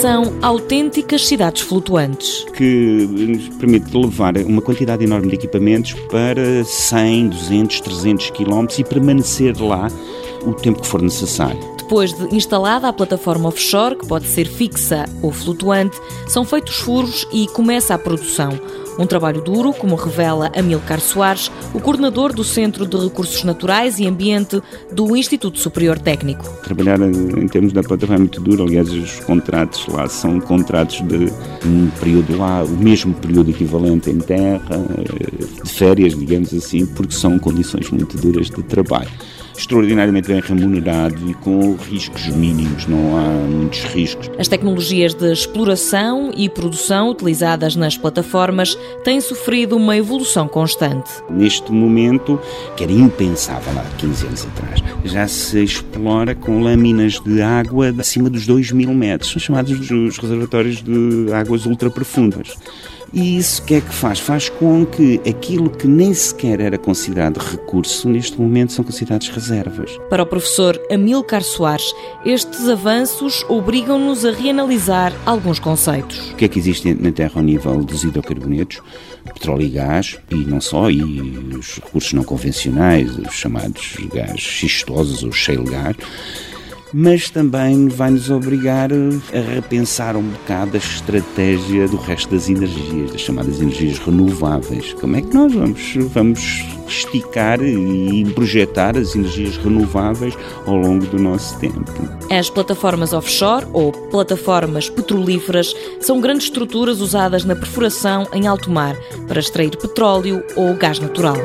são autênticas cidades flutuantes. Que nos permite levar uma quantidade enorme de equipamentos para 100, 200, 300 quilómetros e permanecer lá o tempo que for necessário. Depois de instalada a plataforma offshore, que pode ser fixa ou flutuante, são feitos furos e começa a produção. Um trabalho duro, como revela Amilcar Soares, o coordenador do Centro de Recursos Naturais e Ambiente do Instituto Superior Técnico. Trabalhar em termos da plataforma é muito duro, aliás, os contratos lá são contratos de um período lá, o mesmo período equivalente em terra, de férias, digamos assim, porque são condições muito duras de trabalho extraordinariamente bem remunerado e com riscos mínimos, não há muitos riscos. As tecnologias de exploração e produção utilizadas nas plataformas têm sofrido uma evolução constante. Neste momento, que era impensável há 15 anos atrás, já se explora com lâminas de água acima dos 2 mil metros, são chamados os reservatórios de águas ultraprofundas. E isso o que é que faz? Faz com que aquilo que nem sequer era considerado recurso, neste momento são considerados reservas. Para o professor Amilcar Soares, estes avanços obrigam-nos a reanalisar alguns conceitos. O que é que existe na Terra ao nível dos hidrocarbonetos? Petróleo e gás, e não só, e os recursos não convencionais, os chamados gás xistosos ou shale gas mas também vai nos obrigar a repensar um bocado a estratégia do resto das energias, das chamadas energias renováveis. Como é que nós vamos, vamos esticar e projetar as energias renováveis ao longo do nosso tempo? As plataformas offshore ou plataformas petrolíferas são grandes estruturas usadas na perfuração em alto mar para extrair petróleo ou gás natural.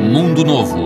Mundo Novo